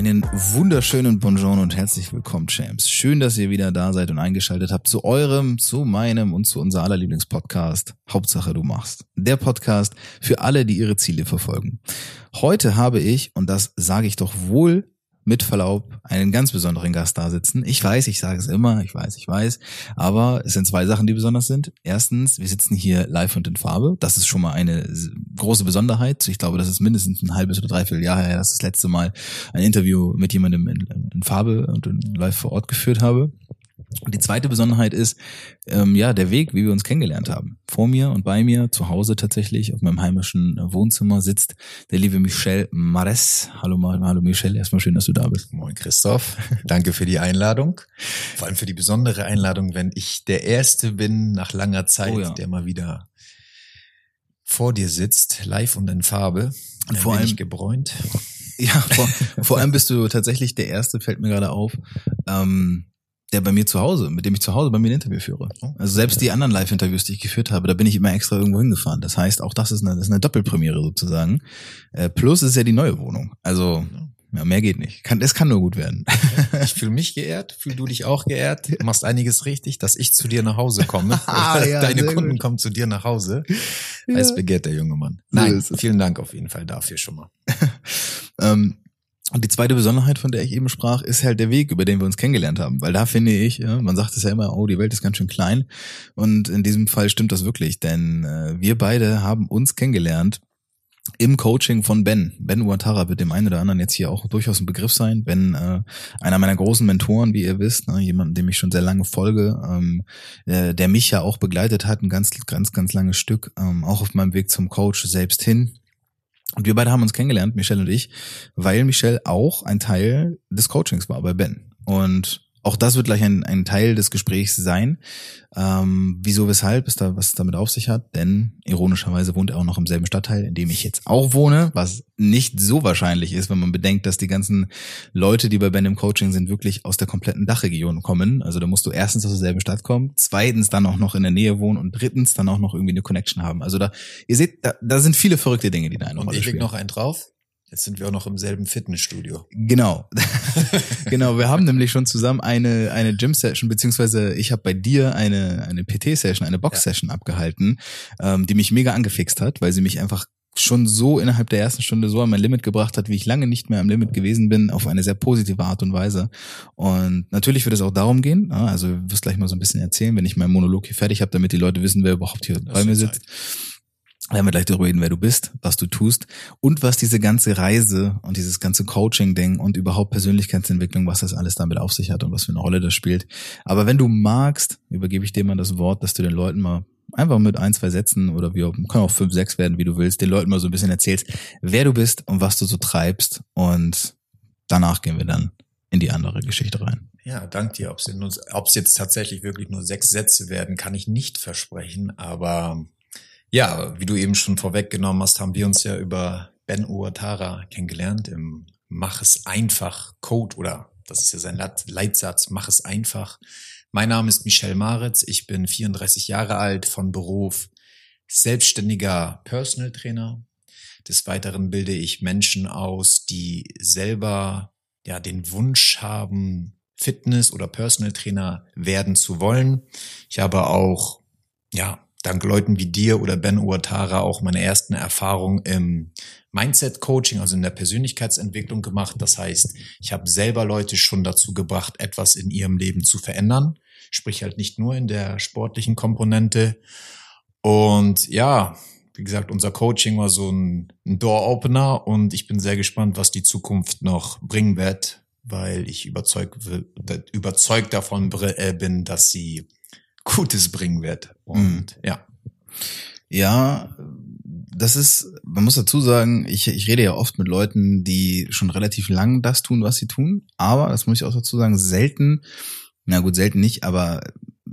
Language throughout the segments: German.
Einen wunderschönen Bonjour und herzlich willkommen, Champs. Schön, dass ihr wieder da seid und eingeschaltet habt zu eurem, zu meinem und zu unser aller Lieblingspodcast. Hauptsache du machst. Der Podcast für alle, die ihre Ziele verfolgen. Heute habe ich, und das sage ich doch wohl mit Verlaub einen ganz besonderen Gast da sitzen. Ich weiß, ich sage es immer, ich weiß, ich weiß, aber es sind zwei Sachen, die besonders sind. Erstens, wir sitzen hier live und in Farbe. Das ist schon mal eine große Besonderheit. Ich glaube, das ist mindestens ein halbes oder dreiviertel Jahr her, dass das letzte Mal ein Interview mit jemandem in, in Farbe und live vor Ort geführt habe. Und die zweite Besonderheit ist, ähm, ja, der Weg, wie wir uns kennengelernt haben. Vor mir und bei mir, zu Hause tatsächlich, auf meinem heimischen Wohnzimmer sitzt der liebe Michel Mares. Hallo, hallo Michel, erstmal schön, dass du da bist. Moin Christoph, danke für die Einladung. Vor allem für die besondere Einladung, wenn ich der Erste bin nach langer Zeit, oh ja. der mal wieder vor dir sitzt, live und in Farbe. Und vor allem gebräunt. Ja, vor, vor allem bist du tatsächlich der Erste, fällt mir gerade auf. Ähm, der bei mir zu Hause, mit dem ich zu Hause bei mir ein Interview führe. Also selbst die anderen Live-Interviews, die ich geführt habe, da bin ich immer extra irgendwo hingefahren. Das heißt, auch das ist eine, das ist eine Doppelpremiere sozusagen. Äh, plus ist ja die neue Wohnung. Also ja, mehr geht nicht. Kann, es kann nur gut werden. Ich fühle mich geehrt, fühl du dich auch geehrt. Du machst einiges richtig, dass ich zu dir nach Hause komme. ah, ja, Deine Kunden gut. kommen zu dir nach Hause. Heißt begehrt der junge Mann. Nein, vielen Dank auf jeden Fall dafür schon mal. ähm, und die zweite Besonderheit, von der ich eben sprach, ist halt der Weg, über den wir uns kennengelernt haben. Weil da finde ich, ja, man sagt es ja immer, oh, die Welt ist ganz schön klein. Und in diesem Fall stimmt das wirklich, denn äh, wir beide haben uns kennengelernt im Coaching von Ben. Ben Uatara wird dem einen oder anderen jetzt hier auch durchaus ein Begriff sein. Ben, äh, einer meiner großen Mentoren, wie ihr wisst, ne, jemanden, dem ich schon sehr lange folge, ähm, äh, der mich ja auch begleitet hat, ein ganz, ganz, ganz langes Stück, ähm, auch auf meinem Weg zum Coach selbst hin. Und wir beide haben uns kennengelernt, Michelle und ich, weil Michelle auch ein Teil des Coachings war bei Ben. Und auch das wird gleich ein, ein Teil des Gesprächs sein. Ähm, wieso, weshalb, ist da, was es damit auf sich hat. Denn ironischerweise wohnt er auch noch im selben Stadtteil, in dem ich jetzt auch wohne, was nicht so wahrscheinlich ist, wenn man bedenkt, dass die ganzen Leute, die bei Ben im Coaching sind, wirklich aus der kompletten Dachregion kommen. Also da musst du erstens aus derselben Stadt kommen, zweitens dann auch noch in der Nähe wohnen und drittens dann auch noch irgendwie eine Connection haben. Also da, ihr seht, da, da sind viele verrückte Dinge, die da eine und Rolle spielen. Und ich leg noch einen drauf. Jetzt sind wir auch noch im selben Fitnessstudio. Genau. genau, wir haben nämlich schon zusammen eine, eine Gym-Session, beziehungsweise ich habe bei dir eine, eine PT-Session, eine Box-Session ja. abgehalten, ähm, die mich mega angefixt hat, weil sie mich einfach schon so innerhalb der ersten Stunde so an mein Limit gebracht hat, wie ich lange nicht mehr am Limit gewesen bin, auf eine sehr positive Art und Weise. Und natürlich wird es auch darum gehen, also du wirst gleich mal so ein bisschen erzählen, wenn ich meinen Monolog hier fertig habe, damit die Leute wissen, wer überhaupt hier das bei mir sitzt. Zeit werden wir gleich darüber reden, wer du bist, was du tust und was diese ganze Reise und dieses ganze Coaching-Ding und überhaupt Persönlichkeitsentwicklung, was das alles damit auf sich hat und was für eine Rolle das spielt. Aber wenn du magst, übergebe ich dir mal das Wort, dass du den Leuten mal einfach mit ein, zwei Sätzen oder wir können auch fünf, sechs werden, wie du willst, den Leuten mal so ein bisschen erzählst, wer du bist und was du so treibst und danach gehen wir dann in die andere Geschichte rein. Ja, dank dir. Ob es jetzt tatsächlich wirklich nur sechs Sätze werden, kann ich nicht versprechen, aber ja, wie du eben schon vorweggenommen hast, haben wir uns ja über Ben Uatara kennengelernt im Mach es einfach Code oder das ist ja sein Leitsatz, mach es einfach. Mein Name ist Michel Maritz, ich bin 34 Jahre alt, von Beruf selbstständiger Personal Trainer. Des Weiteren bilde ich Menschen aus, die selber ja den Wunsch haben, Fitness oder Personal Trainer werden zu wollen. Ich habe auch ja dank Leuten wie dir oder Ben Uatara auch meine ersten Erfahrungen im Mindset-Coaching, also in der Persönlichkeitsentwicklung gemacht. Das heißt, ich habe selber Leute schon dazu gebracht, etwas in ihrem Leben zu verändern. Sprich halt nicht nur in der sportlichen Komponente. Und ja, wie gesagt, unser Coaching war so ein, ein Door-Opener und ich bin sehr gespannt, was die Zukunft noch bringen wird, weil ich überzeugt, überzeugt davon äh, bin, dass sie Gutes bringen wird. Und mhm. ja. Ja, das ist, man muss dazu sagen, ich, ich rede ja oft mit Leuten, die schon relativ lang das tun, was sie tun, aber, das muss ich auch dazu sagen, selten, na gut, selten nicht, aber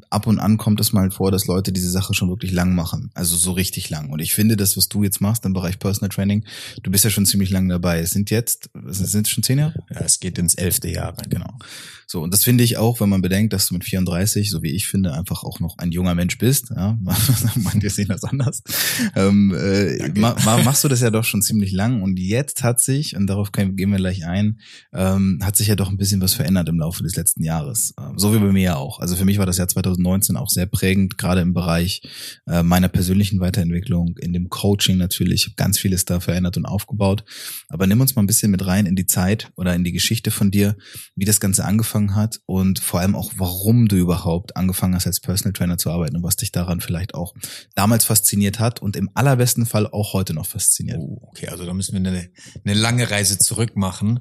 ab und an kommt es mal vor, dass Leute diese Sache schon wirklich lang machen. Also so richtig lang. Und ich finde, das, was du jetzt machst im Bereich Personal Training, du bist ja schon ziemlich lang dabei. Es sind jetzt, sind es schon zehn Jahre? Ja, es geht ins elfte Jahr. Genau. So, und das finde ich auch, wenn man bedenkt, dass du mit 34, so wie ich finde, einfach auch noch ein junger Mensch bist. Ja, manche sehen das anders. Ähm, äh, ma, machst du das ja doch schon ziemlich lang. Und jetzt hat sich, und darauf gehen wir gleich ein, ähm, hat sich ja doch ein bisschen was verändert im Laufe des letzten Jahres. Ähm, so wie bei mir ja auch. Also für mich war das Jahr 2019 auch sehr prägend, gerade im Bereich äh, meiner persönlichen Weiterentwicklung, in dem Coaching natürlich. Ich habe ganz vieles da verändert und aufgebaut. Aber nimm uns mal ein bisschen mit rein in die Zeit oder in die Geschichte von dir, wie das Ganze angefangen hat und vor allem auch, warum du überhaupt angefangen hast, als Personal Trainer zu arbeiten und was dich daran vielleicht auch damals fasziniert hat und im allerbesten Fall auch heute noch fasziniert. Oh, okay, also da müssen wir eine, eine lange Reise zurück machen.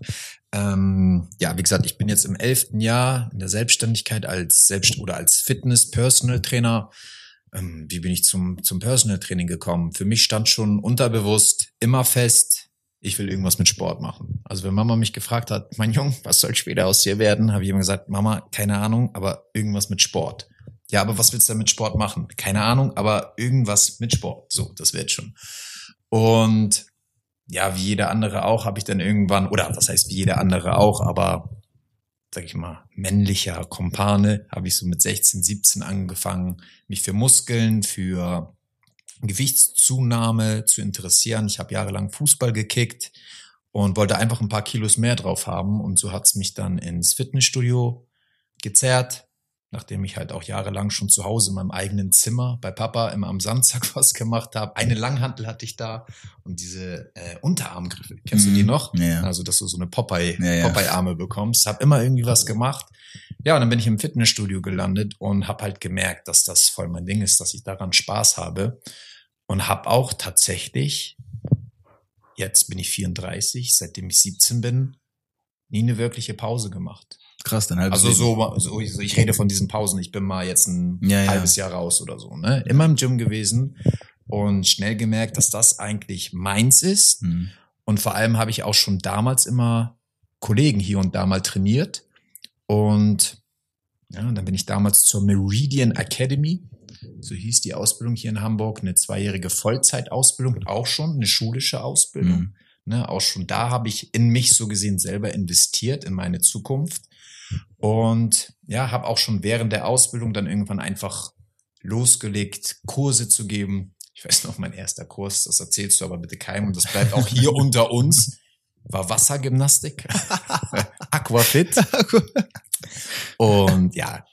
Ähm, ja, wie gesagt, ich bin jetzt im elften Jahr in der Selbstständigkeit als Selbst- oder als Fitness-Personal Trainer. Ähm, wie bin ich zum, zum Personal Training gekommen? Für mich stand schon unterbewusst immer fest, ich will irgendwas mit Sport machen. Also wenn Mama mich gefragt hat, mein Junge, was soll später aus dir werden, habe ich immer gesagt, Mama, keine Ahnung, aber irgendwas mit Sport. Ja, aber was willst du mit Sport machen? Keine Ahnung, aber irgendwas mit Sport. So, das wird schon. Und ja, wie jeder andere auch, habe ich dann irgendwann, oder was heißt wie jeder andere auch, aber sag ich mal, männlicher Kompane, habe ich so mit 16, 17 angefangen, mich für Muskeln, für Gewichtszunahme zu interessieren. Ich habe jahrelang Fußball gekickt und wollte einfach ein paar Kilos mehr drauf haben. Und so hat's mich dann ins Fitnessstudio gezerrt, nachdem ich halt auch jahrelang schon zu Hause in meinem eigenen Zimmer bei Papa immer am Samstag was gemacht habe. Eine Langhantel hatte ich da und diese äh, Unterarmgriffe. Kennst mhm. du die mhm. noch? Ja. Also, dass du so eine Popeye, ja. Popeye-Arme bekommst. Hab immer irgendwie was gemacht. Ja, und dann bin ich im Fitnessstudio gelandet und habe halt gemerkt, dass das voll mein Ding ist, dass ich daran Spaß habe und habe auch tatsächlich, jetzt bin ich 34, seitdem ich 17 bin, nie eine wirkliche Pause gemacht. Krass, dann halbes Also so, so ich, rede von diesen Pausen, ich bin mal jetzt ein ja, halbes ja. Jahr raus oder so, ne? Immer im Gym gewesen und schnell gemerkt, dass das eigentlich meins ist. Mhm. Und vor allem habe ich auch schon damals immer Kollegen hier und da mal trainiert. Und ja, dann bin ich damals zur Meridian Academy so hieß die Ausbildung hier in Hamburg, eine zweijährige Vollzeitausbildung, auch schon eine schulische Ausbildung. Mhm. Ne, auch schon da habe ich in mich so gesehen selber investiert, in meine Zukunft. Und ja, habe auch schon während der Ausbildung dann irgendwann einfach losgelegt, Kurse zu geben. Ich weiß noch, mein erster Kurs, das erzählst du aber bitte keinem und das bleibt auch hier unter uns, war Wassergymnastik, Aquafit. Und ja,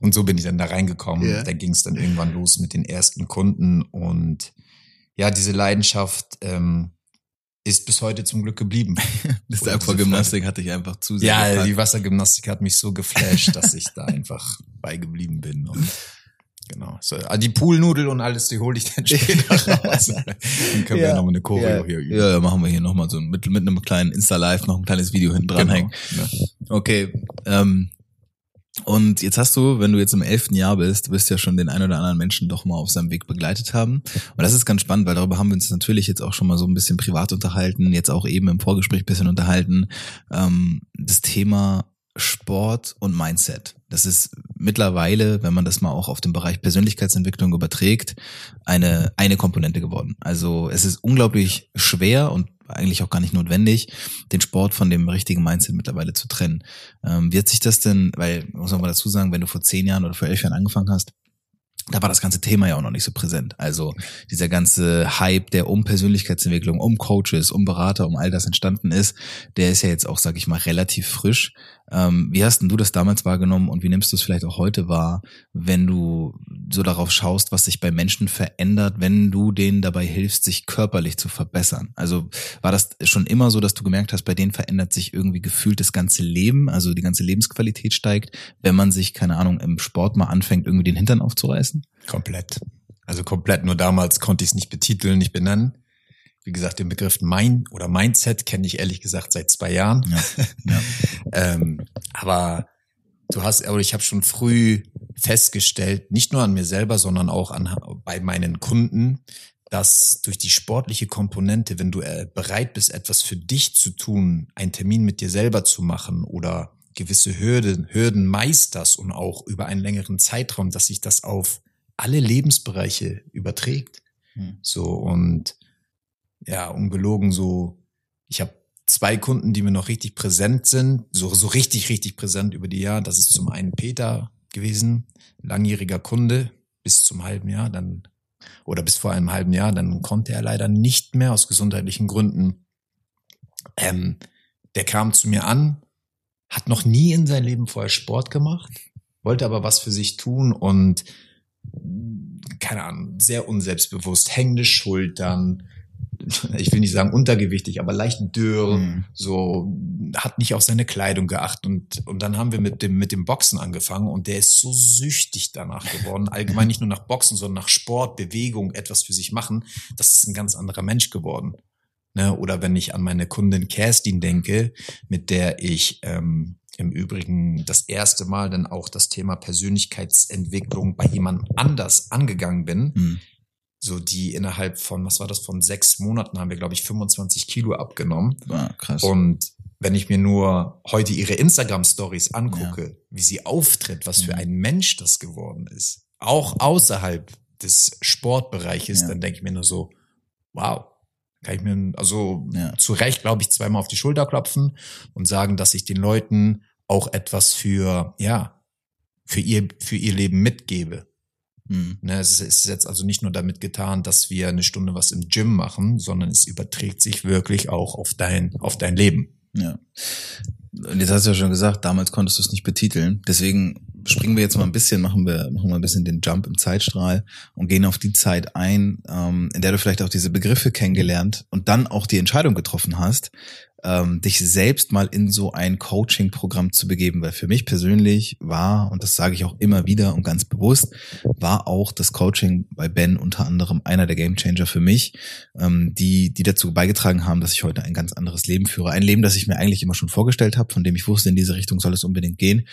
und so bin ich dann da reingekommen. Yeah. Da ging es dann irgendwann los mit den ersten Kunden. Und ja, diese Leidenschaft ähm, ist bis heute zum Glück geblieben. das Aquagymnastik hatte ich einfach zu sehr. Ja, gepackt. die Wassergymnastik hat mich so geflasht, dass ich da einfach beigeblieben bin. Und Genau. So, also die Poolnudel und alles, die hole ich dann später raus. dann können ja, wir nochmal eine Choreo ja, hier üben. Ja, machen wir hier nochmal so mit, mit einem kleinen Insta-Live noch ein kleines Video hinten dranhängen. Genau, ne? Okay. Ähm, und jetzt hast du, wenn du jetzt im elften Jahr bist, wirst ja schon den ein oder anderen Menschen doch mal auf seinem Weg begleitet haben. Und das ist ganz spannend, weil darüber haben wir uns natürlich jetzt auch schon mal so ein bisschen privat unterhalten, jetzt auch eben im Vorgespräch ein bisschen unterhalten. Ähm, das Thema Sport und Mindset. Das ist mittlerweile, wenn man das mal auch auf den Bereich Persönlichkeitsentwicklung überträgt, eine, eine Komponente geworden. Also es ist unglaublich schwer und eigentlich auch gar nicht notwendig, den Sport von dem richtigen Mindset mittlerweile zu trennen. Ähm, hat sich das denn, weil, muss man mal dazu sagen, wenn du vor zehn Jahren oder vor elf Jahren angefangen hast, da war das ganze Thema ja auch noch nicht so präsent. Also dieser ganze Hype, der um Persönlichkeitsentwicklung, um Coaches, um Berater, um all das entstanden ist, der ist ja jetzt auch, sag ich mal, relativ frisch. Ähm, wie hast denn du das damals wahrgenommen und wie nimmst du es vielleicht auch heute wahr, wenn du so darauf schaust, was sich bei Menschen verändert, wenn du denen dabei hilfst, sich körperlich zu verbessern? Also war das schon immer so, dass du gemerkt hast, bei denen verändert sich irgendwie gefühlt das ganze Leben, also die ganze Lebensqualität steigt, wenn man sich, keine Ahnung, im Sport mal anfängt, irgendwie den Hintern aufzureißen? Komplett. Also komplett. Nur damals konnte ich es nicht betiteln, nicht benennen. Wie gesagt, den Begriff Mind oder Mindset kenne ich ehrlich gesagt seit zwei Jahren. Ja, ja. ähm, aber du hast, aber ich habe schon früh festgestellt, nicht nur an mir selber, sondern auch an, bei meinen Kunden, dass durch die sportliche Komponente, wenn du äh, bereit bist, etwas für dich zu tun, einen Termin mit dir selber zu machen oder gewisse Hürden, Hürden meisterst und auch über einen längeren Zeitraum, dass sich das auf alle Lebensbereiche überträgt. Hm. So und ja, ungelogen so, ich habe zwei Kunden, die mir noch richtig präsent sind, so, so richtig, richtig präsent über die Jahre. Das ist zum einen Peter gewesen, langjähriger Kunde bis zum halben Jahr, dann oder bis vor einem halben Jahr, dann konnte er leider nicht mehr aus gesundheitlichen Gründen. Ähm, der kam zu mir an, hat noch nie in seinem Leben vorher Sport gemacht, wollte aber was für sich tun und keine Ahnung, sehr unselbstbewusst, hängende Schultern, ich will nicht sagen untergewichtig, aber leicht dürr, mhm. so hat nicht auf seine Kleidung geachtet und und dann haben wir mit dem mit dem Boxen angefangen und der ist so süchtig danach geworden, allgemein nicht nur nach Boxen, sondern nach Sport, Bewegung, etwas für sich machen. Das ist ein ganz anderer Mensch geworden. Ne? Oder wenn ich an meine Kundin Kerstin denke, mit der ich ähm, im Übrigen das erste Mal dann auch das Thema Persönlichkeitsentwicklung bei jemand anders angegangen bin. Mhm. So die innerhalb von, was war das, von sechs Monaten haben wir, glaube ich, 25 Kilo abgenommen. Ah, krass. Und wenn ich mir nur heute ihre Instagram-Stories angucke, ja. wie sie auftritt, was mhm. für ein Mensch das geworden ist, auch außerhalb des Sportbereiches, ja. dann denke ich mir nur so, wow, kann ich mir also ja. zu Recht, glaube ich, zweimal auf die Schulter klopfen und sagen, dass ich den Leuten auch etwas für, ja, für ihr, für ihr Leben mitgebe. Mhm. Ne, es ist jetzt also nicht nur damit getan, dass wir eine Stunde was im Gym machen, sondern es überträgt sich wirklich auch auf dein, auf dein Leben. Ja. Und jetzt hast du ja schon gesagt, damals konntest du es nicht betiteln. Deswegen springen wir jetzt mal ein bisschen, machen wir, machen wir ein bisschen den Jump im Zeitstrahl und gehen auf die Zeit ein, ähm, in der du vielleicht auch diese Begriffe kennengelernt und dann auch die Entscheidung getroffen hast, ähm, dich selbst mal in so ein Coaching-Programm zu begeben, weil für mich persönlich war, und das sage ich auch immer wieder und ganz bewusst, war auch das Coaching bei Ben unter anderem einer der Gamechanger für mich, ähm, die, die dazu beigetragen haben, dass ich heute ein ganz anderes Leben führe. Ein Leben, das ich mir eigentlich immer schon vorgestellt habe, von dem ich wusste, in diese Richtung soll es unbedingt gehen.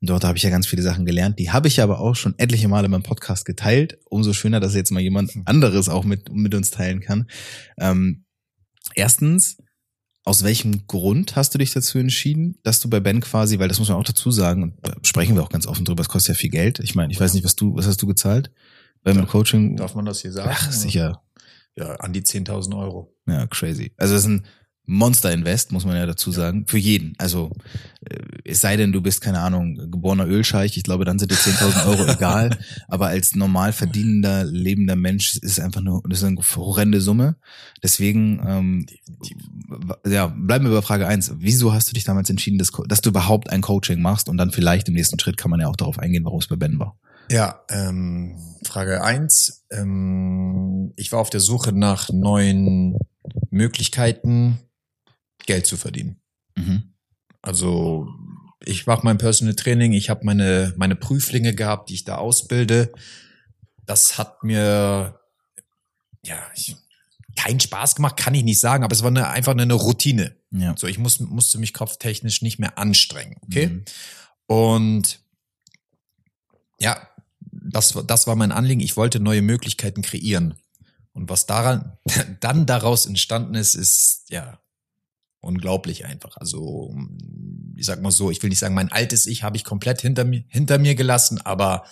Und dort habe ich ja ganz viele Sachen gelernt. Die habe ich aber auch schon etliche Male in meinem Podcast geteilt. Umso schöner, dass jetzt mal jemand anderes auch mit, mit uns teilen kann. Ähm, erstens, aus welchem Grund hast du dich dazu entschieden, dass du bei Ben quasi, weil das muss man auch dazu sagen, und da sprechen wir auch ganz offen drüber, es kostet ja viel Geld. Ich meine, ich weiß nicht, was du, was hast du gezahlt beim darf, Coaching? Darf man das hier sagen? Ach, sicher. Ja, an die 10.000 Euro. Ja, crazy. Also es ist ein Monster Invest, muss man ja dazu sagen, für jeden. Also äh, es sei denn, du bist, keine Ahnung, geborener Ölscheich, ich glaube, dann sind dir 10.000 Euro egal. Aber als normal verdienender, lebender Mensch ist es einfach nur, das ist eine horrende Summe. Deswegen, ähm, ja, bleiben wir bei Frage eins. Wieso hast du dich damals entschieden, dass, dass du überhaupt ein Coaching machst? Und dann vielleicht im nächsten Schritt kann man ja auch darauf eingehen, warum es bei Ben war. Ja, ähm, Frage eins. Ähm, ich war auf der Suche nach neuen Möglichkeiten, Geld zu verdienen. Mhm. Also ich mache mein Personal Training, ich habe meine, meine Prüflinge gehabt, die ich da ausbilde. Das hat mir ja ich, keinen Spaß gemacht, kann ich nicht sagen, aber es war eine, einfach eine Routine. Ja. So, ich muss, musste mich kopftechnisch nicht mehr anstrengen. Okay. Mhm. Und ja, das, das war mein Anliegen. Ich wollte neue Möglichkeiten kreieren. Und was daran dann daraus entstanden ist, ist ja unglaublich einfach. Also ich sag mal so, ich will nicht sagen, mein altes Ich habe ich komplett hinter mir hinter mir gelassen, aber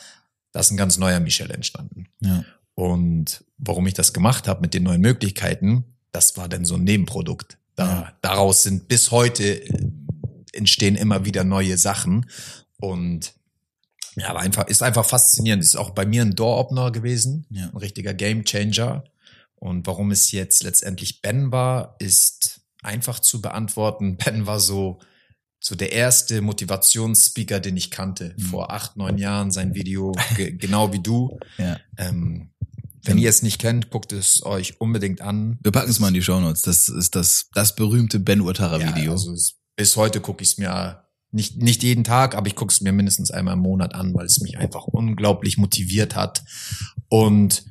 da ist ein ganz neuer Michel entstanden. Ja. Und warum ich das gemacht habe mit den neuen Möglichkeiten, das war dann so ein Nebenprodukt. Da, ja. Daraus sind bis heute äh, entstehen immer wieder neue Sachen und Ja, aber einfach, ist einfach faszinierend. Ist auch bei mir ein Door-Opener gewesen. Ja. Ein richtiger Game Changer. Und warum es jetzt letztendlich Ben war, ist einfach zu beantworten. Ben war so, so der erste Motivationsspeaker, den ich kannte. Mhm. Vor acht, neun Jahren sein Video, ge genau wie du. Ja. Ähm, wenn ihr es nicht kennt, guckt es euch unbedingt an. Wir packen es mal in die Shownotes. Das ist das, das berühmte Ben Urtara Ja, Video. also es, bis heute gucke ich es mir nicht, nicht jeden Tag, aber ich gucke es mir mindestens einmal im Monat an, weil es mich einfach unglaublich motiviert hat. Und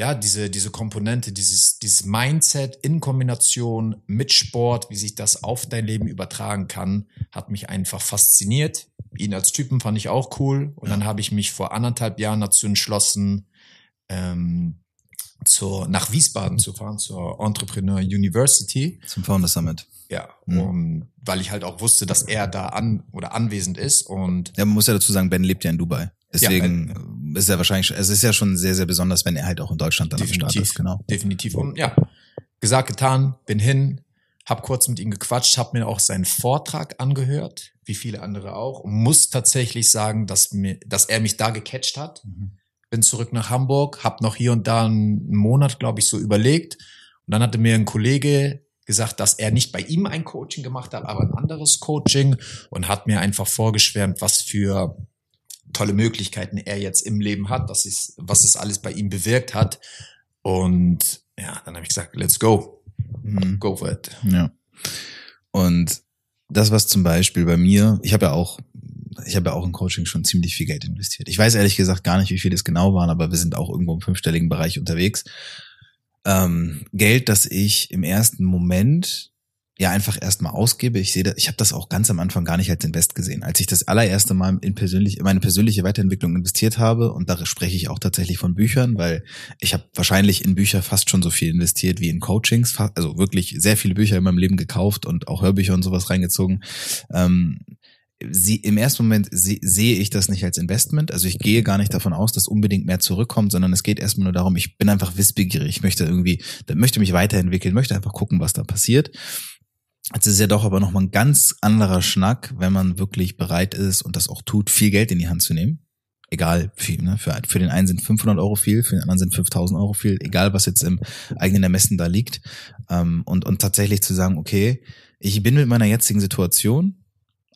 ja, diese, diese Komponente, dieses, dieses Mindset in Kombination mit Sport, wie sich das auf dein Leben übertragen kann, hat mich einfach fasziniert. Ihn als Typen fand ich auch cool. Und dann habe ich mich vor anderthalb Jahren dazu entschlossen, ähm, zur, nach Wiesbaden zu fahren, zur Entrepreneur University. Zum Founder Summit. Ja, Mhm. um, weil ich halt auch wusste, dass er da an oder anwesend ist und Ja, man muss ja dazu sagen, Ben lebt ja in Dubai. Deswegen ist er wahrscheinlich, es ist ja schon sehr, sehr besonders, wenn er halt auch in Deutschland dann am Start definitiv, ist. Genau. definitiv. Und ja, gesagt, getan, bin hin, hab kurz mit ihm gequatscht, hab mir auch seinen Vortrag angehört, wie viele andere auch, und muss tatsächlich sagen, dass mir, dass er mich da gecatcht hat. Bin zurück nach Hamburg, hab noch hier und da einen Monat, glaube ich, so überlegt. Und dann hatte mir ein Kollege gesagt, dass er nicht bei ihm ein Coaching gemacht hat, aber ein anderes Coaching und hat mir einfach vorgeschwärmt, was für tolle Möglichkeiten er jetzt im Leben hat, was es, was es alles bei ihm bewirkt hat. Und ja, dann habe ich gesagt, let's go, Mhm. go for it. Ja. Und das, was zum Beispiel bei mir, ich habe ja auch, ich habe ja auch im Coaching schon ziemlich viel Geld investiert. Ich weiß ehrlich gesagt gar nicht, wie viel es genau waren, aber wir sind auch irgendwo im fünfstelligen Bereich unterwegs. Ähm, Geld, das ich im ersten Moment ja einfach erstmal ausgebe. Ich sehe ich habe das auch ganz am Anfang gar nicht als Invest gesehen. Als ich das allererste Mal in persönlich, in meine persönliche Weiterentwicklung investiert habe, und da spreche ich auch tatsächlich von Büchern, weil ich habe wahrscheinlich in Bücher fast schon so viel investiert wie in Coachings, also wirklich sehr viele Bücher in meinem Leben gekauft und auch Hörbücher und sowas reingezogen. Ähm, sie, Im ersten Moment se, sehe ich das nicht als Investment. Also ich gehe gar nicht davon aus, dass unbedingt mehr zurückkommt, sondern es geht erstmal nur darum, ich bin einfach wissbegierig. Ich möchte irgendwie, möchte mich weiterentwickeln, möchte einfach gucken, was da passiert. Es ist ja doch aber nochmal ein ganz anderer Schnack, wenn man wirklich bereit ist und das auch tut, viel Geld in die Hand zu nehmen. Egal, viel, ne? für, für den einen sind 500 Euro viel, für den anderen sind 5000 Euro viel, egal was jetzt im eigenen Ermessen da liegt. Ähm, und, und tatsächlich zu sagen, okay, ich bin mit meiner jetzigen Situation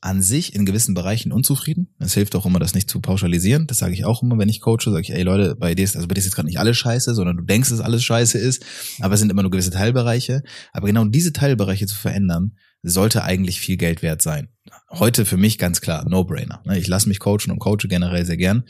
an sich in gewissen Bereichen unzufrieden. Es hilft auch immer, das nicht zu pauschalisieren. Das sage ich auch immer, wenn ich coache, sage ich, ey Leute, bei dir ist, also bei dir ist jetzt gerade nicht alles scheiße, sondern du denkst, dass alles scheiße ist, aber es sind immer nur gewisse Teilbereiche. Aber genau diese Teilbereiche zu verändern, sollte eigentlich viel Geld wert sein. Heute für mich ganz klar, No-Brainer. Ne, Ich lasse mich coachen und coache generell sehr gern.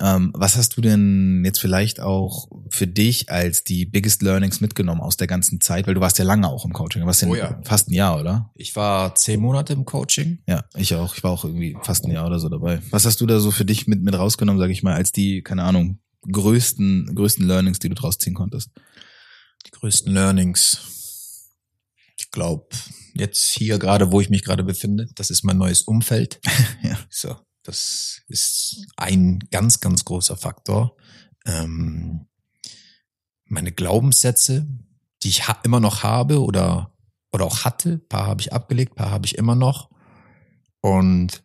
Ähm, was hast du denn jetzt vielleicht auch für dich als die biggest learnings mitgenommen aus der ganzen Zeit? Weil du warst ja lange auch im Coaching. Du warst ja Oh ja. fast ein Jahr, oder? Ich war zehn Monate im Coaching. Ja, ich auch. Ich war auch irgendwie fast ein Jahr oder so dabei. Was hast du da so für dich mit, mit rausgenommen, sag ich mal, als die, keine Ahnung, größten, größten Learnings, die du draus ziehen konntest? Die größten Learnings. Ich glaube, jetzt hier gerade, wo ich mich gerade befinde, das ist mein neues Umfeld. Ja. So, das ist ein ganz, ganz großer Faktor. Ähm, meine Glaubenssätze, die ich immer noch habe oder, oder auch hatte, paar habe ich abgelegt, paar habe ich immer noch. Und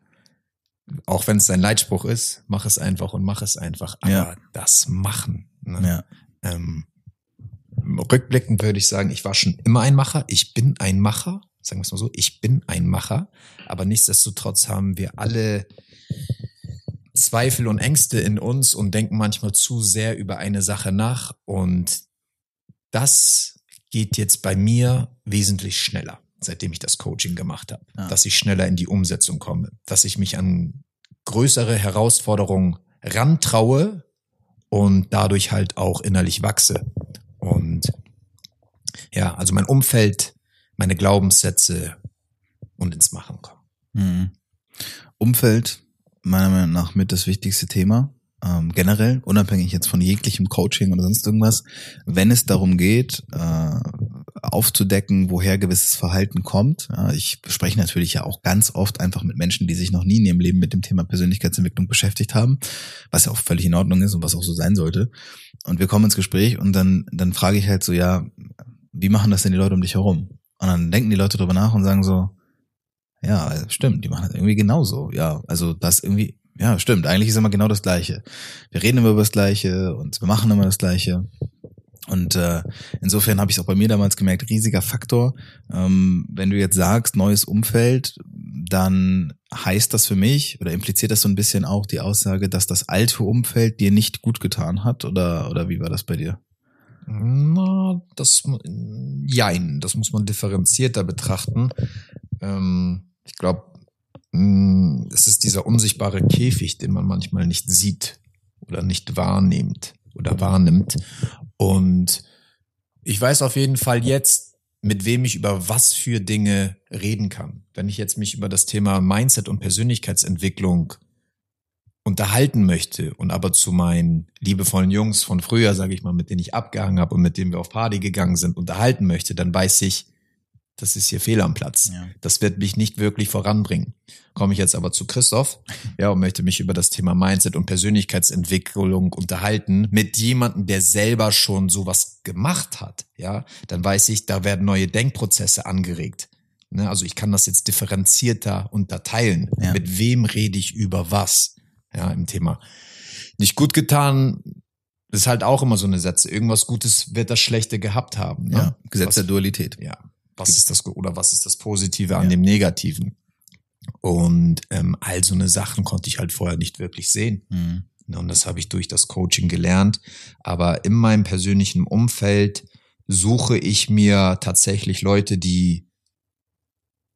auch wenn es ein Leitspruch ist, mach es einfach und mach es einfach. Aber Ja. das Machen. Ne? Ja. Ähm, rückblickend würde ich sagen, ich war schon immer ein Macher. Ich bin ein Macher. Sagen wir es mal so. Ich bin ein Macher. Aber nichtsdestotrotz haben wir alle Zweifel und Ängste in uns und denken manchmal zu sehr über eine Sache nach. Und das geht jetzt bei mir wesentlich schneller, seitdem ich das Coaching gemacht habe. Ja. Dass ich schneller in die Umsetzung komme. Dass ich mich an größere Herausforderungen rantraue und dadurch halt auch innerlich wachse. Und ja, also mein Umfeld, meine Glaubenssätze und ins Machen kommen. Mhm. Umfeld, meiner Meinung nach mit das wichtigste Thema. Ähm, generell, unabhängig jetzt von jeglichem Coaching oder sonst irgendwas, wenn es darum geht, äh, aufzudecken, woher gewisses Verhalten kommt. Ja, ich spreche natürlich ja auch ganz oft einfach mit Menschen, die sich noch nie in ihrem Leben mit dem Thema Persönlichkeitsentwicklung beschäftigt haben, was ja auch völlig in Ordnung ist und was auch so sein sollte. Und wir kommen ins Gespräch und dann, dann frage ich halt so, ja, wie machen das denn die Leute um dich herum? Und dann denken die Leute drüber nach und sagen so, ja, stimmt, die machen das irgendwie genauso. Ja, also das irgendwie, Ja, stimmt. Eigentlich ist immer genau das Gleiche. Wir reden immer über das Gleiche und wir machen immer das Gleiche. Und äh, insofern habe ich es auch bei mir damals gemerkt, riesiger Faktor. Ähm, wenn du jetzt sagst, neues Umfeld, dann heißt das für mich oder impliziert das so ein bisschen auch die Aussage, dass das alte Umfeld dir nicht gut getan hat oder, oder wie war das bei dir? Na, das, jein, das muss man differenzierter betrachten. Ähm, ich glaube, mm, es ist dieser unsichtbare Käfig, den man manchmal nicht sieht oder nicht wahrnimmt oder wahrnimmt. Und ich weiß auf jeden Fall jetzt, mit wem ich über was für Dinge reden kann. Wenn ich jetzt mich über das Thema Mindset und Persönlichkeitsentwicklung unterhalten möchte und aber zu meinen liebevollen Jungs von früher, sage ich mal, mit denen ich abgehangen habe und mit denen wir auf Party gegangen sind, unterhalten möchte, dann weiß ich, das ist hier fehl am Platz. Ja. Das wird mich nicht wirklich voranbringen. Komme ich jetzt aber zu Christoph, ja, und möchte mich über das Thema Mindset und Persönlichkeitsentwicklung unterhalten mit jemandem, der selber schon sowas gemacht hat, ja, dann weiß ich, da werden neue Denkprozesse angeregt. Ne? Also ich kann das jetzt differenzierter unterteilen. Ja. Mit wem rede ich über was? Ja, im Thema. Nicht gut getan, ist halt auch immer so eine Sätze. Irgendwas Gutes wird das Schlechte gehabt haben. Ne? Ja, Gesetz was, der Dualität. Ja, was ist das oder was ist das Positive an ja. dem Negativen? Und ähm, all so eine Sachen konnte ich halt vorher nicht wirklich sehen. Mhm. Und das habe ich durch das Coaching gelernt. Aber in meinem persönlichen Umfeld suche ich mir tatsächlich Leute, die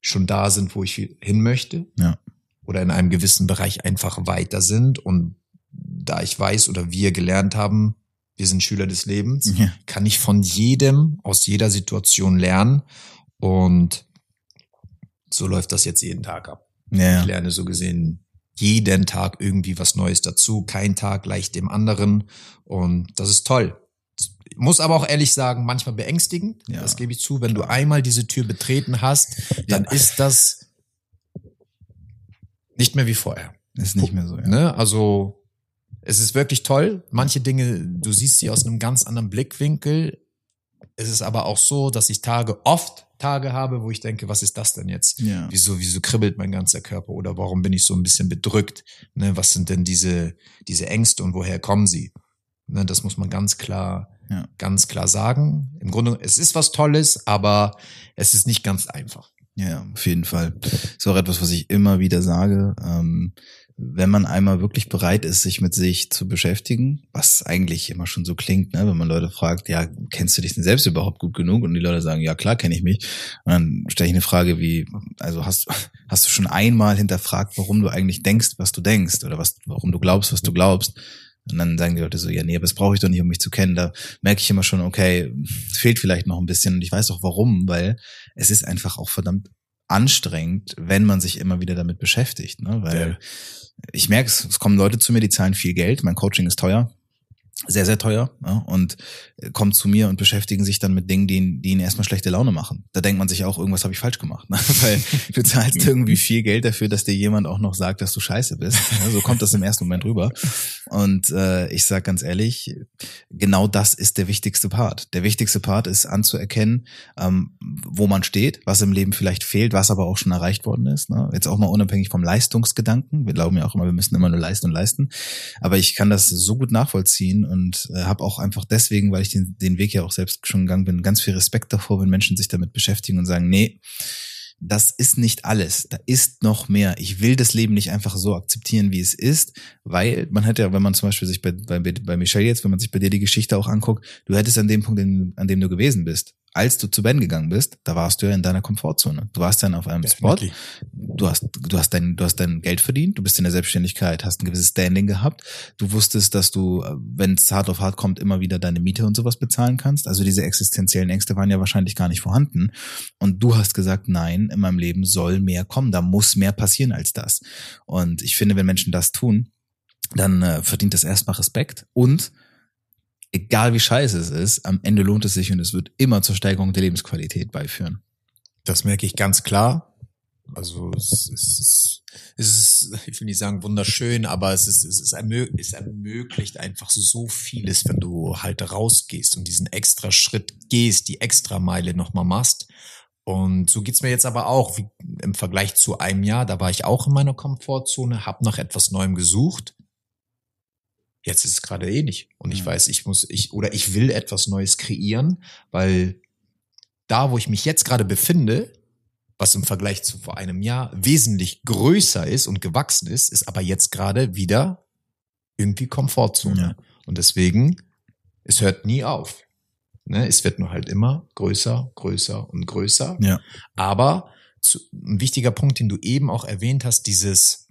schon da sind, wo ich hin möchte. Ja. Oder in einem gewissen Bereich einfach weiter sind. Und da ich weiß oder wir gelernt haben, wir sind Schüler des Lebens, ja. kann ich von jedem aus jeder Situation lernen und so läuft das jetzt jeden Tag ab. Ja. Ich lerne so gesehen jeden Tag irgendwie was Neues dazu. Kein Tag gleich dem anderen. Und das ist toll. Muss aber auch ehrlich sagen, manchmal beängstigend. Ja. Das gebe ich zu. Wenn du einmal diese Tür betreten hast, dann ist das nicht mehr wie vorher. Ist nicht mehr so, ja. Ne? Also, es ist wirklich toll. Manche Dinge, du siehst sie aus einem ganz anderen Blickwinkel. Es ist aber auch so, dass ich Tage oft Tage habe, wo ich denke, was ist das denn jetzt? Ja. Wieso, wieso kribbelt mein ganzer Körper oder warum bin ich so ein bisschen bedrückt? Ne, was sind denn diese, diese Ängste und woher kommen sie? Ne, das muss man ganz klar, ja. ganz klar sagen. Im Grunde, es ist was Tolles, aber es ist nicht ganz einfach. Ja, auf jeden Fall. Ist auch etwas, was ich immer wieder sage. Ähm, wenn man einmal wirklich bereit ist, sich mit sich zu beschäftigen, was eigentlich immer schon so klingt, ne? wenn man Leute fragt, ja, kennst du dich denn selbst überhaupt gut genug? Und die Leute sagen, ja klar, kenne ich mich. Und dann stelle ich eine Frage wie, also hast, hast du schon einmal hinterfragt, warum du eigentlich denkst, was du denkst oder was, warum du glaubst, was du glaubst? Und dann sagen die Leute so, ja, nee, aber das brauche ich doch nicht, um mich zu kennen. Da merke ich immer schon, okay, es fehlt vielleicht noch ein bisschen. Und ich weiß auch warum, weil es ist einfach auch verdammt anstrengend, wenn man sich immer wieder damit beschäftigt. Ne? Weil ja ich merke es, es kommen Leute zu mir, die zahlen viel Geld, mein Coaching ist teuer, sehr, sehr teuer ja, und kommen zu mir und beschäftigen sich dann mit Dingen, die, die ihnen erstmal schlechte Laune machen. Da denkt man sich auch, irgendwas habe ich falsch gemacht. Ne? Weil du zahlst irgendwie viel Geld dafür, dass dir jemand auch noch sagt, dass du scheiße bist. Ja, so kommt das im ersten Moment rüber. Und äh, ich sage ganz ehrlich, genau das ist der wichtigste Part. Der wichtigste Part ist anzuerkennen, ähm, wo man steht, was im Leben vielleicht fehlt, was aber auch schon erreicht worden ist. Ne? Jetzt auch mal unabhängig vom Leistungsgedanken. Wir glauben ja auch immer, wir müssen immer nur leisten und leisten. Aber ich kann das so gut nachvollziehen und äh, habe auch einfach deswegen, weil ich den, den Weg ja auch selbst schon gegangen bin, ganz viel Respekt davor, wenn Menschen sich damit beschäftigen und sagen, nee, das ist nicht alles. Da ist noch mehr. Ich will das Leben nicht einfach so akzeptieren, wie es ist, weil man hätte ja, wenn man zum Beispiel sich bei, bei, bei Michelle jetzt, wenn man sich bei dir die Geschichte auch anguckt, du hättest an dem Punkt, an dem du gewesen bist, als du zu Ben gegangen bist, da warst du ja in deiner Komfortzone. Du warst dann auf einem Spot. Du hast, du hast dein, du hast dein Geld verdient. Du bist in der Selbstständigkeit, hast ein gewisses Standing gehabt. Du wusstest, dass du, wenn es hart auf hart kommt, immer wieder deine Miete und sowas bezahlen kannst. Also diese existenziellen Ängste waren ja wahrscheinlich gar nicht vorhanden. Und du hast gesagt, nein, in meinem Leben soll mehr kommen. Da muss mehr passieren als das. Und ich finde, wenn Menschen das tun, dann äh, verdient das erstmal Respekt und egal wie scheiße es ist, am Ende lohnt es sich und es wird immer zur Steigerung der Lebensqualität beiführen. Das merke ich ganz klar. Also es ist, es ist, ich will nicht sagen wunderschön, aber es ist, es ist ermöglicht, es ermöglicht einfach so vieles, wenn du halt rausgehst und diesen extra Schritt gehst, die extra Meile nochmal machst Und so geht's mir jetzt aber auch wie im Vergleich zu einem Jahr. Da war ich auch in meiner Komfortzone, habe nach etwas Neuem gesucht. Jetzt ist es gerade eh nicht. Und ich Ja. weiß, ich muss, ich, oder ich will etwas Neues kreieren, weil da, wo ich mich jetzt gerade befinde, was im Vergleich zu vor einem Jahr wesentlich größer ist und gewachsen ist, ist aber jetzt gerade wieder irgendwie Komfortzone. Ja. Und deswegen, es hört nie auf. Ne? Es wird nur halt immer größer, größer und größer. Ja. Aber zu, ein wichtiger Punkt, den du eben auch erwähnt hast, dieses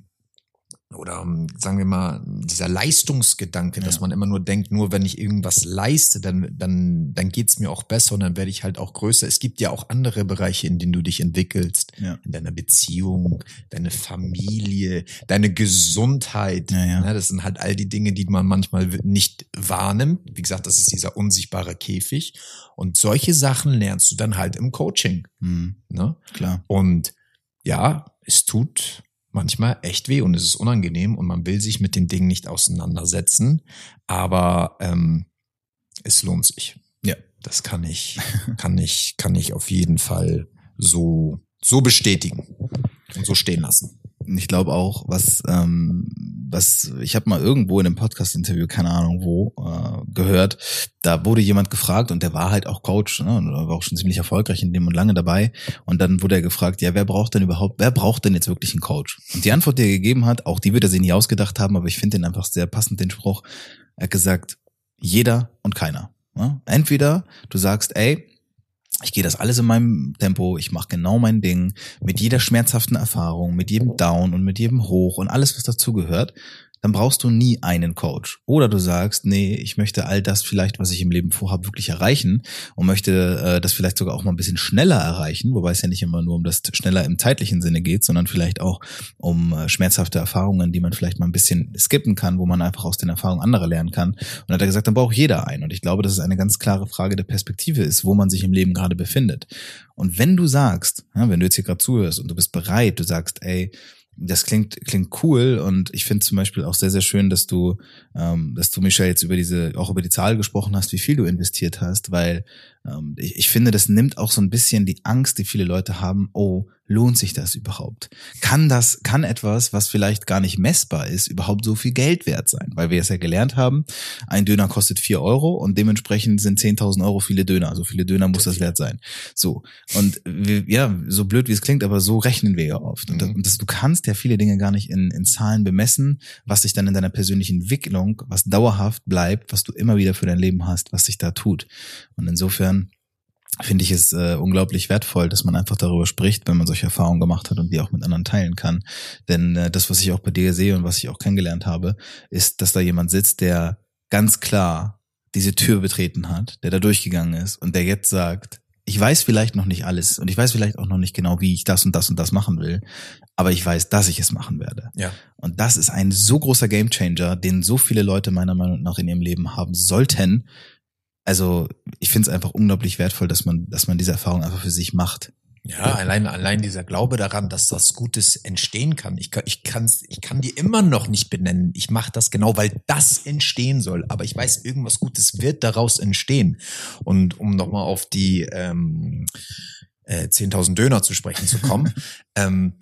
oder ähm, sagen wir mal, dieser Leistungsgedanke, dass Ja. man immer nur denkt, nur wenn ich irgendwas leiste, dann, dann, dann geht's mir auch besser und dann werde ich halt auch größer. Es gibt ja auch andere Bereiche, in denen du dich entwickelst. Ja. In deiner Beziehung, deine Familie, deine Gesundheit. Ja, ja. Ne, das sind halt all die Dinge, die man manchmal nicht wahrnimmt. Wie gesagt, das ist dieser unsichtbare Käfig. Und solche Sachen lernst du dann halt im Coaching. Mhm, Ne? klar. Und ja, es tut manchmal echt weh und es ist unangenehm und man will sich mit den Dingen nicht auseinandersetzen, aber ähm, es lohnt sich. Ja. Das kann ich, kann ich, kann ich auf jeden Fall so, so bestätigen und so stehen lassen. Ich glaube auch, was, ähm, was ich habe mal irgendwo in einem Podcast-Interview, keine Ahnung wo, äh, gehört, da wurde jemand gefragt und der war halt auch Coach, ne, und war auch schon ziemlich erfolgreich in dem und lange dabei. Und dann wurde er gefragt, ja, wer braucht denn überhaupt, wer braucht denn jetzt wirklich einen Coach? Und die Antwort, die er gegeben hat, auch die wird er sich nie ausgedacht haben, aber ich finde den einfach sehr passend, den Spruch. Er hat gesagt, jeder und keiner. Ne? Entweder du sagst, ey, ich gehe das alles in meinem Tempo, ich mache genau mein Ding, mit jeder schmerzhaften Erfahrung, mit jedem Down und mit jedem Hoch und alles, was dazugehört, dann brauchst du nie einen Coach. Oder du sagst, nee, ich möchte all das vielleicht, was ich im Leben vorhabe, wirklich erreichen und möchte äh, das vielleicht sogar auch mal ein bisschen schneller erreichen, wobei es ja nicht immer nur um das schneller im zeitlichen Sinne geht, sondern vielleicht auch um äh, schmerzhafte Erfahrungen, die man vielleicht mal ein bisschen skippen kann, wo man einfach aus den Erfahrungen anderer lernen kann. Und hat er gesagt, dann braucht jeder einen. Und ich glaube, dass es eine ganz klare Frage der Perspektive ist, wo man sich im Leben gerade befindet. Und wenn du sagst, ja, wenn du jetzt hier gerade zuhörst und du bist bereit, du sagst, ey, das klingt klingt cool und ich finde zum Beispiel auch sehr sehr schön, dass du ähm, dass du Michelle jetzt über diese auch über die Zahl gesprochen hast, wie viel du investiert hast, weil ich, ich finde, das nimmt auch so ein bisschen die Angst, die viele Leute haben. Oh, lohnt sich das überhaupt? Kann das kann etwas, was vielleicht gar nicht messbar ist, überhaupt so viel Geld wert sein? Weil wir es ja gelernt haben, ein Döner kostet vier Euro und dementsprechend sind 10.000 Euro viele Döner. So viele Döner muss das wert sein. So und wir, ja, so blöd wie es klingt, aber so rechnen wir ja oft. Und, das, Mhm. und das, du kannst ja viele Dinge gar nicht in, in Zahlen bemessen, was sich dann in deiner persönlichen Entwicklung, was dauerhaft bleibt, was du immer wieder für dein Leben hast, was sich da tut. Und insofern finde ich es äh, unglaublich wertvoll, dass man einfach darüber spricht, wenn man solche Erfahrungen gemacht hat und die auch mit anderen teilen kann. Denn äh, das, was ich auch bei dir sehe und was ich auch kennengelernt habe, ist, dass da jemand sitzt, der ganz klar diese Tür betreten hat, der da durchgegangen ist und der jetzt sagt, ich weiß vielleicht noch nicht alles und ich weiß vielleicht auch noch nicht genau, wie ich das und das und das machen will, aber ich weiß, dass ich es machen werde. Ja. Und das ist ein so großer Gamechanger, den so viele Leute meiner Meinung nach in ihrem Leben haben sollten. Also ich finde es einfach unglaublich wertvoll, dass man, dass man diese Erfahrung einfach für sich macht. Ja, allein, allein dieser Glaube daran, dass das Gutes entstehen kann. Ich kann, ich kann's, ich kann die immer noch nicht benennen. Ich mache das genau, weil das entstehen soll. Aber ich weiß, irgendwas Gutes wird daraus entstehen. Und um nochmal auf die ähm, äh, 10.000 Döner zu sprechen zu kommen, ähm,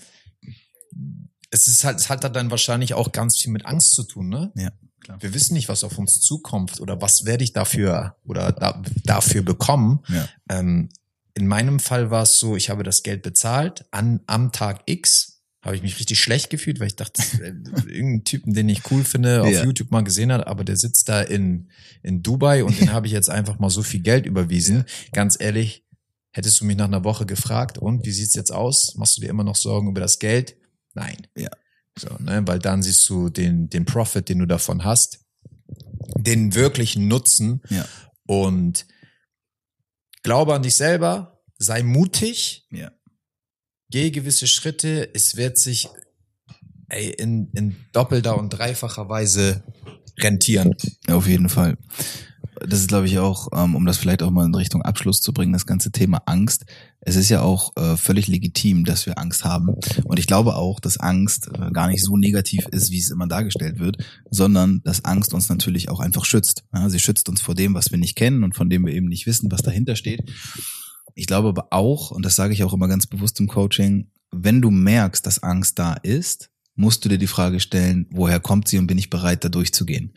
es ist halt, es hat dann wahrscheinlich auch ganz viel mit Angst zu tun, ne? Ja, klar. Wir wissen nicht, was auf uns zukommt oder was werde ich dafür oder da, dafür bekommen. Ja. Ähm, in meinem Fall war es so, ich habe das Geld bezahlt an, am Tag X habe ich mich richtig schlecht gefühlt, weil ich dachte, irgendeinen Typen, den ich cool finde, auf Ja. YouTube mal gesehen hat, aber der sitzt da in, in Dubai und den habe ich jetzt einfach mal so viel Geld überwiesen. Ganz ehrlich, hättest du mich nach einer Woche gefragt, und wie sieht's jetzt aus? Machst du dir immer noch Sorgen über das Geld? Nein. Ja. So, ne, weil dann siehst du den, den Profit, den du davon hast, den wirklichen Nutzen Ja. und glaube an dich selber, sei mutig, Ja. geh gewisse Schritte, es wird sich ey, in, in doppelter und dreifacher Weise rentieren. Auf jeden Fall. Das ist, glaube ich, auch, ähm, um das vielleicht auch mal in Richtung Abschluss zu bringen, das ganze Thema Angst. Es ist ja auch äh, völlig legitim, dass wir Angst haben. Und ich glaube auch, dass Angst äh, gar nicht so negativ ist, wie es immer dargestellt wird, sondern dass Angst uns natürlich auch einfach schützt. Sie schützt uns vor dem, was wir nicht kennen und von dem wir eben nicht wissen, was dahinter steht. ich glaube aber auch, und das sage ich auch immer ganz bewusst im Coaching, wenn du merkst, dass Angst da ist, musst du dir die Frage stellen, woher kommt sie und bin ich bereit, da durchzugehen?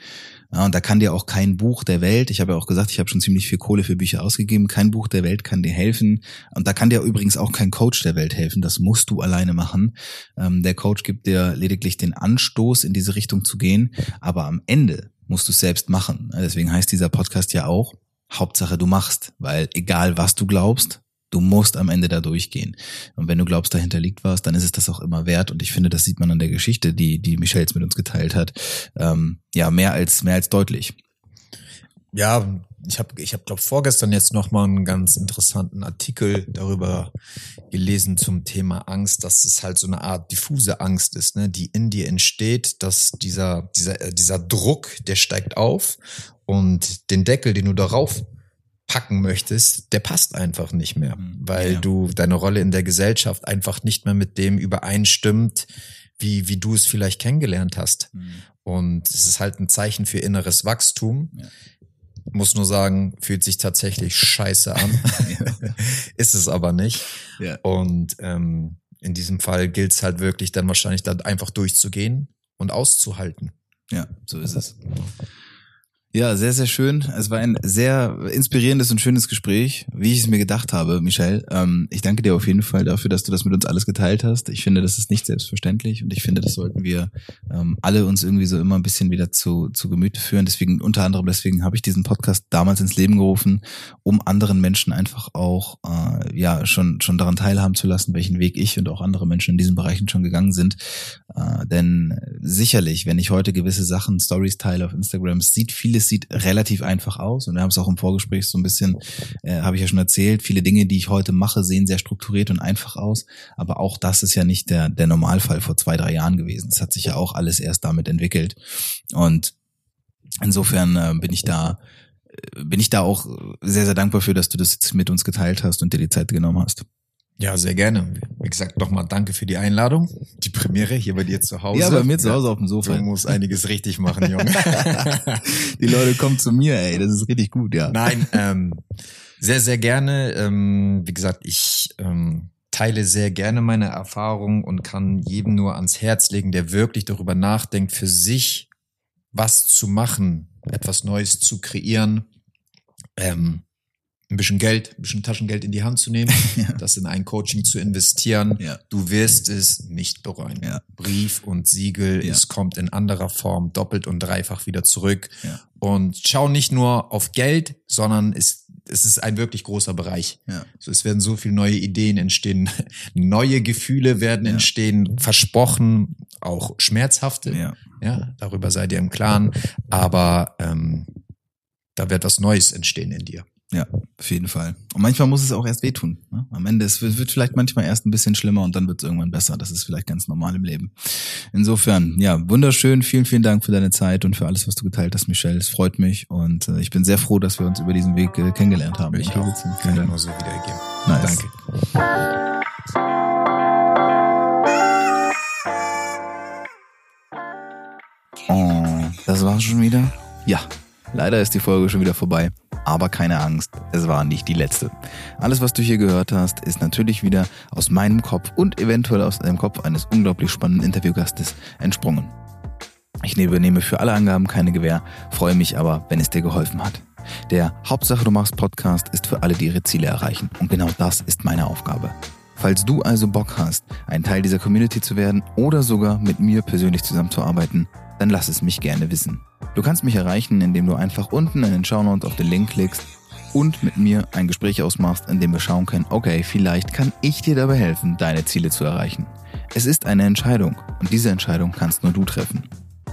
Ja, und da kann dir auch kein Buch der Welt, ich habe ja auch gesagt, ich habe schon ziemlich viel Kohle für Bücher ausgegeben, kein Buch der Welt kann dir helfen. Und da kann dir übrigens auch kein Coach der Welt helfen, das musst du alleine machen. Ähm, der Coach gibt dir lediglich den Anstoß, in diese Richtung zu gehen, aber am Ende musst du es selbst machen. Deswegen heißt dieser Podcast ja auch, Hauptsache du machst, weil egal was du glaubst, Du musst am Ende da durchgehen. Und wenn du glaubst, dahinter liegt was, dann ist es das auch immer wert. Und ich finde, das sieht man an der Geschichte, die, die Michelle jetzt mit uns geteilt hat. Ähm, ja, mehr als, mehr als deutlich. Ja, ich habe, ich hab, glaube vorgestern jetzt noch mal einen ganz interessanten Artikel darüber gelesen zum Thema Angst, dass es halt so eine Art diffuse Angst ist, ne, die in dir entsteht, dass dieser, dieser, äh, dieser Druck, der steigt auf und den Deckel, den du darauf packen möchtest, der passt einfach nicht mehr, mhm. weil ja. du deine Rolle in der Gesellschaft einfach nicht mehr mit dem übereinstimmt, wie, wie du es vielleicht kennengelernt hast. Mhm. Und es ist halt ein Zeichen für inneres Wachstum. Ja. Muss nur sagen, fühlt sich tatsächlich scheiße an. ist es aber nicht. Und ähm, in diesem Fall gilt es halt wirklich dann wahrscheinlich dann einfach durchzugehen und auszuhalten. Ja, so ist es. Ja, sehr, sehr schön. Es war ein sehr inspirierendes und schönes Gespräch, wie ich es mir gedacht habe, Michelle. Ähm, ich danke dir auf jeden Fall dafür, dass du das mit uns alles geteilt hast. Ich finde, das ist nicht selbstverständlich und ich finde, das sollten wir ähm, alle uns irgendwie so immer ein bisschen wieder zu, zu Gemüte führen. Deswegen, unter anderem deswegen habe ich diesen Podcast damals ins Leben gerufen, um anderen Menschen einfach auch äh, ja schon, schon daran teilhaben zu lassen, welchen Weg ich und auch andere Menschen in diesen Bereichen schon gegangen sind. Äh, denn sicherlich, wenn ich heute gewisse Sachen, Stories teile auf Instagram, sieht vieles es sieht relativ einfach aus und wir haben es auch im Vorgespräch so ein bisschen, äh, habe ich ja schon erzählt, viele Dinge, die ich heute mache, sehen sehr strukturiert und einfach aus, aber auch das ist ja nicht der, der Normalfall vor zwei, drei Jahren gewesen. Es hat sich ja auch alles erst damit entwickelt und insofern äh, bin ich da äh, bin ich da auch sehr, sehr dankbar für, dass du das jetzt mit uns geteilt hast und dir die Zeit genommen hast. Ja, sehr gerne. Wie gesagt, nochmal danke für die Einladung. Die Premiere hier bei dir zu Hause. Ja, bei mir zu Hause auf dem Sofa. Du musst einiges richtig machen, Junge. die Leute kommen zu mir, ey. Das ist richtig gut, ja. Nein, ähm, sehr, sehr gerne. Ähm, wie gesagt, ich ähm, teile sehr gerne meine Erfahrungen und kann jedem nur ans Herz legen, der wirklich darüber nachdenkt, für sich was zu machen, etwas Neues zu kreieren. Ähm, ein bisschen Geld, ein bisschen Taschengeld in die Hand zu nehmen, ja. das in ein Coaching zu investieren. Ja. Du wirst es nicht bereuen. Ja. Brief und Siegel, es kommt in anderer Form doppelt und dreifach wieder zurück. Und schau nicht nur auf Geld, sondern es, es ist ein wirklich großer Bereich. So, es werden so viele neue Ideen entstehen, neue Gefühle werden entstehen, versprochen, auch schmerzhafte. Ja. darüber seid ihr im Klaren. Aber ähm, da wird was Neues entstehen in dir. Ja, auf jeden Fall. Und manchmal muss es auch erst wehtun. Ne? Am Ende, es wird, wird vielleicht manchmal erst ein bisschen schlimmer und dann wird es irgendwann besser. Das ist vielleicht ganz normal im Leben. Insofern, ja, wunderschön. Vielen, vielen Dank für deine Zeit und für alles, was du geteilt hast, Michelle. Es freut mich und äh, ich bin sehr froh, dass wir uns über diesen Weg äh, kennengelernt haben. Ich auch. Kann ich nur so wiedergeben. Nice. Danke. Oh, das war's schon wieder? Ja, leider ist die Folge schon wieder vorbei. Aber keine Angst, es war nicht die letzte. Alles, was du hier gehört hast, ist natürlich wieder aus meinem Kopf und eventuell aus dem Kopf eines unglaublich spannenden Interviewgastes entsprungen. Ich übernehme für alle Angaben keine Gewähr, freue mich aber, wenn es dir geholfen hat. Der Hauptsache du machst Podcast ist für alle, die ihre Ziele erreichen. Und genau das ist meine Aufgabe. Falls du also Bock hast, ein Teil dieser Community zu werden oder sogar mit mir persönlich zusammenzuarbeiten, dann lass es mich gerne wissen. Du kannst mich erreichen, indem du einfach unten in den Shownotes auf den Link klickst und mit mir ein Gespräch ausmachst, in dem wir schauen können, okay, vielleicht kann ich dir dabei helfen, deine Ziele zu erreichen. Es ist eine Entscheidung und diese Entscheidung kannst nur du treffen.